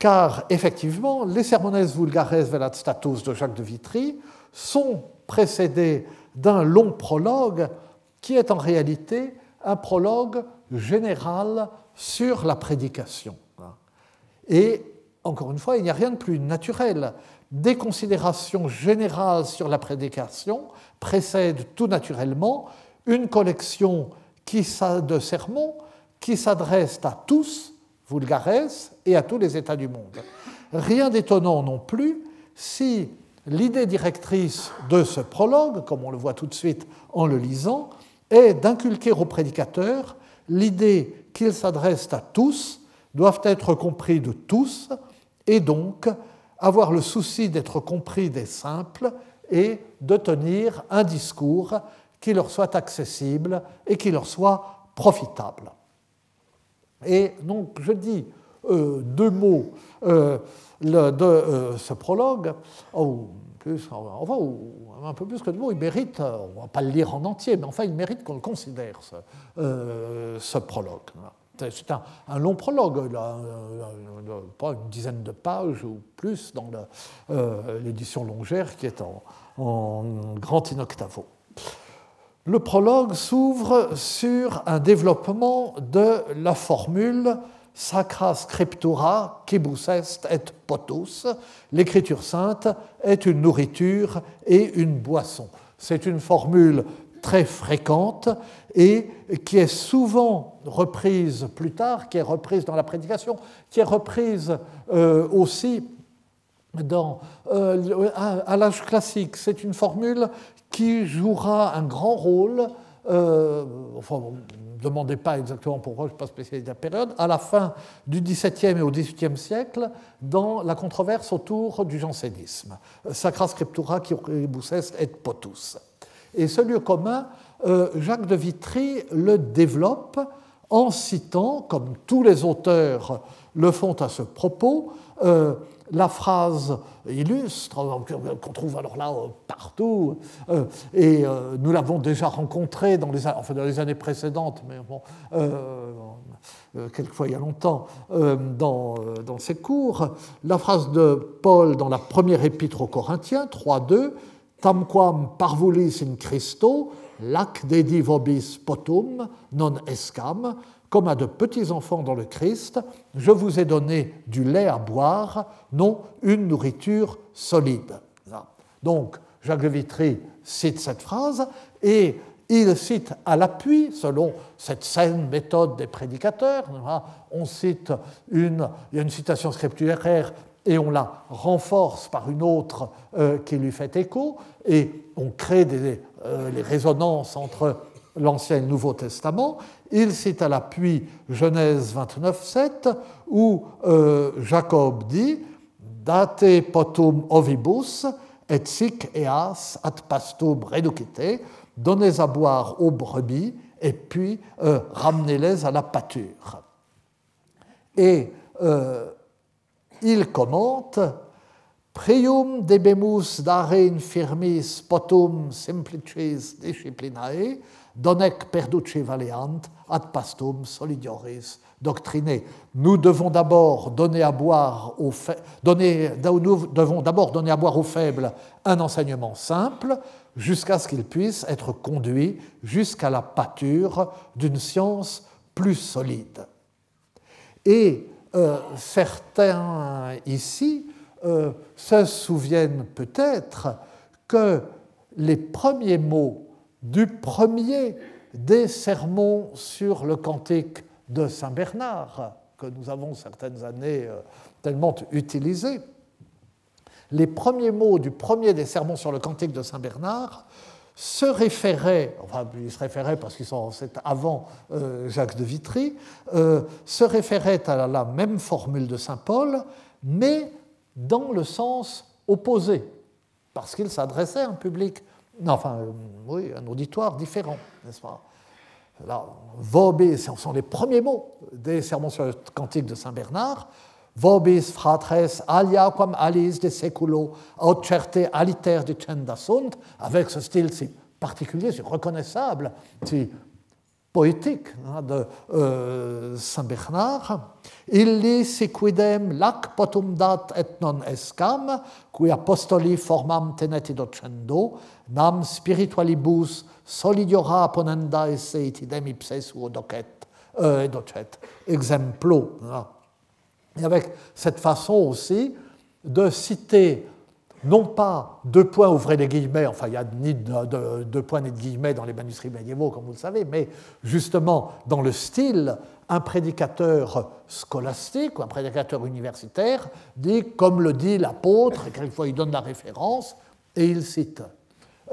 Car effectivement, les Sermones vulgares velat status de Jacques de Vitry sont précédés d'un long prologue qui est en réalité un prologue général sur la prédication. Et encore une fois, il n'y a rien de plus naturel. Des considérations générales sur la prédication précèdent tout naturellement une collection de sermons qui s'adresse à tous, vulgares, et à tous les États du monde. Rien d'étonnant non plus si l'idée directrice de ce prologue, comme on le voit tout de suite en le lisant, est d'inculquer aux prédicateurs l'idée qu'ils s'adressent à tous, doivent être compris de tous, et donc avoir le souci d'être compris des simples et de tenir un discours qui leur soit accessible et qui leur soit profitable. Et donc je dis euh, deux mots euh, de euh, ce prologue. Oh, plus, enfin, un peu plus que de mots, il mérite, on ne va pas le lire en entier, mais enfin, il mérite qu'on le considère, ce, prologue. C'est un, long prologue, pas une dizaine de pages ou plus dans l'édition longère qui est en, en grand inoctavo. Le prologue s'ouvre sur un développement de la formule Sacra scriptura quibus est et potus, l'écriture sainte est une nourriture et une boisson. C'est une formule très fréquente et qui est souvent reprise plus tard, qui est reprise dans la prédication, qui est reprise euh, aussi euh, à, l'âge classique. C'est une formule qui jouera un grand rôle, euh, enfin, demandez pas exactement pourquoi, je ne suis pas spécialiste de la période, à la fin du XVIIe et au XVIIIe siècle, dans la controverse autour du jansénisme. Sacra scriptura quibus et potus. Et ce lieu commun, euh, Jacques de Vitry le développe en citant, comme tous les auteurs le font à ce propos, euh, la phrase illustre qu'on trouve alors là euh, partout, euh, et euh, nous l'avons déjà rencontré dans les, enfin dans les, années précédentes, mais bon, quelquefois il y a longtemps, dans, dans ces cours, la phrase de Paul dans la première épître aux Corinthiens, 3.2, Tamquam parvulis in Christo, lac dedi vobis potum, non escam, comme à de petits enfants dans le Christ, je vous ai donné du lait à boire, non une nourriture solide. Donc, Jacques de Vitry cite cette phrase et il cite à l'appui, selon cette saine méthode des prédicateurs, on cite une, il y a une citation scripturaire et on la renforce par une autre euh, qui lui fait écho, et on crée des, euh, les résonances entre l'Ancien et le Nouveau Testament, il cite à l'appui Genèse 29, 7, où euh, Jacob dit Date potum ovibus et sic eas ad pastum reducite, donnez à boire aux brebis et puis euh, ramenez-les à la pâture. Et euh, il commente Prium debemus dare infirmis potum simplicis disciplinae, donec perduce valeant, ad pastum solidioris doctriné. Nous devons d'abord donner à boire aux donner, nous devons d'abord donner à boire aux faibles un enseignement simple jusqu'à ce qu'ils puissent être conduits jusqu'à la pâture d'une science plus solide. Et certains ici se souviennent peut-être que les premiers mots du premier des sermons sur le cantique de Saint Bernard, que nous avons certaines années euh, tellement utilisé, les premiers mots du premier des sermons sur le cantique de Saint Bernard se référaient, enfin ils se référaient parce qu'ils sont avant euh, Jacques de Vitry, euh, se référaient à la même formule de Saint Paul, mais dans le sens opposé, parce qu'il s'adressait à un public, enfin, oui, un auditoire différent, n'est-ce pas? Là, vobis, ce sont les premiers mots des sermons sur le cantique de Saint Bernard. Vobis fratres aliaquam alis de seculo aut certe aliter dicenda sunt, avec ce style si particulier, si reconnaissable, si poétique hein, de euh, Saint Bernard. Illi sequidem lac potum dat et non escam, qui apostoli formam teneti docendo, nam spiritualibus solidiora ponenda esse itidem ipses ou docet, euh, exemplo. Et avec cette façon aussi de citer non pas deux points, ouvrez les guillemets, enfin il n'y a ni deux points ni de guillemets dans les manuscrits médiévaux, comme vous le savez, mais justement dans le style, un prédicateur scolastique ou un prédicateur universitaire dit, comme le dit l'apôtre, et quelquefois il donne la référence, et il cite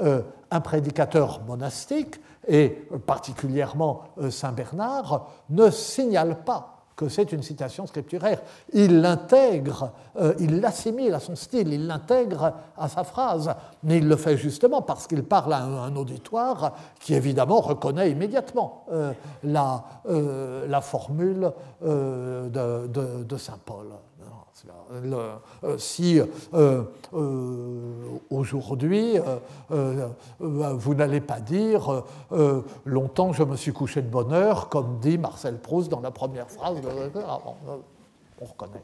euh, un prédicateur monastique, et particulièrement euh, Saint Bernard, ne signale pas que c'est une citation scripturaire. Il l'intègre, euh, il l'assimile à son style, il l'intègre à sa phrase, mais il le fait justement parce qu'il parle à un, auditoire qui évidemment reconnaît immédiatement euh, la, euh, la, formule de Saint Paul. Euh, si euh, euh, aujourd'hui vous n'allez pas dire longtemps je me suis couché de bonne heure, comme dit Marcel Proust dans la première phrase, ah, on reconnaît.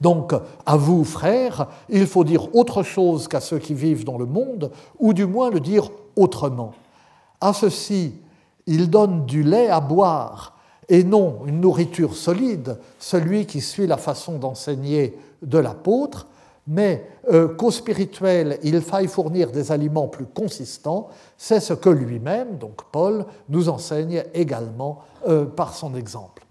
Donc, à vous, frères, il faut dire autre chose qu'à ceux qui vivent dans le monde, ou du moins le dire autrement. À ceux-ci, il donne du lait à boire et non une nourriture solide, celui qui suit la façon d'enseigner de l'apôtre, mais euh, qu'au spirituel, il faille fournir des aliments plus consistants, c'est ce que lui-même, donc Paul, nous enseigne également euh, par son exemple.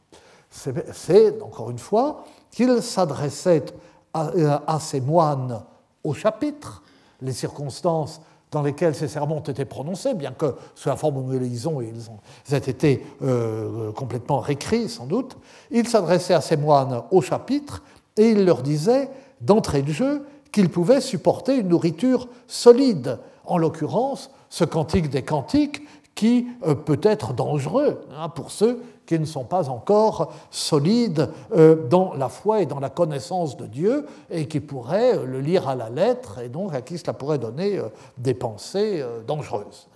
C'est, encore une fois, qu'il s'adressait à, à ses moines au chapitre, les circonstances dans lesquels ces sermons ont été prononcés, bien que sous la forme où nous les lisons, ils ont été euh, complètement réécrits sans doute, il s'adressait à ces moines au chapitre et il leur disait d'entrée de jeu qu'ils pouvaient supporter une nourriture solide, en l'occurrence ce cantique des cantiques qui euh, peut être dangereux hein, pour ceux qui ne sont pas encore solides euh, dans la foi et dans la connaissance de Dieu et qui pourraient euh, le lire à la lettre et donc à qui cela pourrait donner euh, des pensées dangereuses.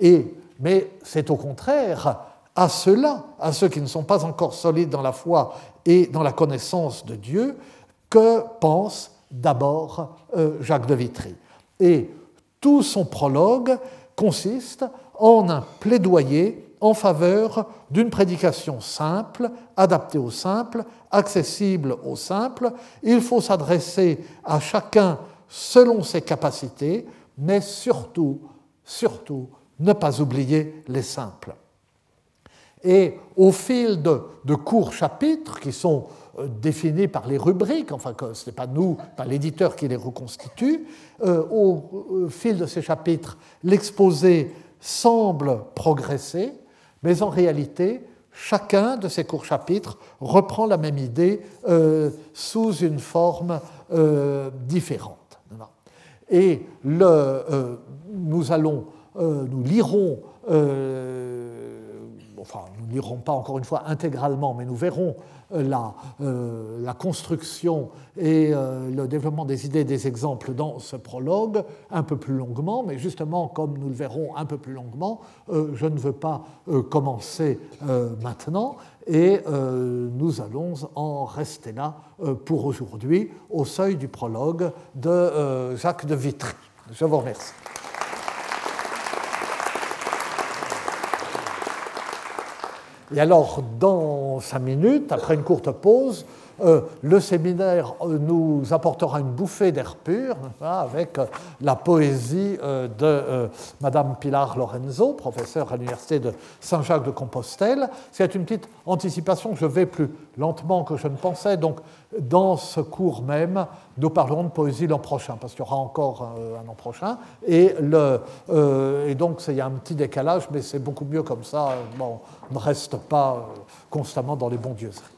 Et, mais c'est au contraire à ceux-là, à ceux qui ne sont pas encore solides dans la foi et dans la connaissance de Dieu, que pense d'abord Jacques de Vitry. Et tout son prologue consiste en un plaidoyer en faveur d'une prédication simple, adaptée au simple, accessible au simple. Il faut s'adresser à chacun selon ses capacités, mais surtout, surtout, ne pas oublier les simples. Et au fil de, courts chapitres qui sont euh, définis par les rubriques, enfin ce n'est pas nous, pas l'éditeur qui les reconstitue, euh, au fil de ces chapitres, l'exposé semble progresser, mais en réalité, chacun de ces courts chapitres reprend la même idée euh, sous une forme euh, différente. Et euh, nous allons, nous lirons, enfin, nous ne lirons pas encore une fois intégralement, mais nous verrons la, euh, la, construction et euh, le développement des idées et des exemples dans ce prologue un peu plus longuement, mais justement, comme nous le verrons un peu plus longuement, euh, je ne veux pas commencer maintenant et nous allons en rester là pour aujourd'hui au seuil du prologue de Jacques de Vitry. Je vous remercie. Et alors, dans cinq minutes, après une courte pause, le séminaire euh, nous apportera une bouffée d'air pur avec euh, la poésie de Madame Pilar Lorenzo, professeure à l'Université de Saint-Jacques de Compostelle. C'est une petite anticipation, je vais plus lentement que je ne pensais. Donc, dans ce cours même, nous parlerons de poésie l'an prochain, parce qu'il y aura encore un, an prochain. Et, donc, il y a un petit décalage, mais c'est beaucoup mieux comme ça. Bon, on ne reste pas constamment dans les bons dieuseries.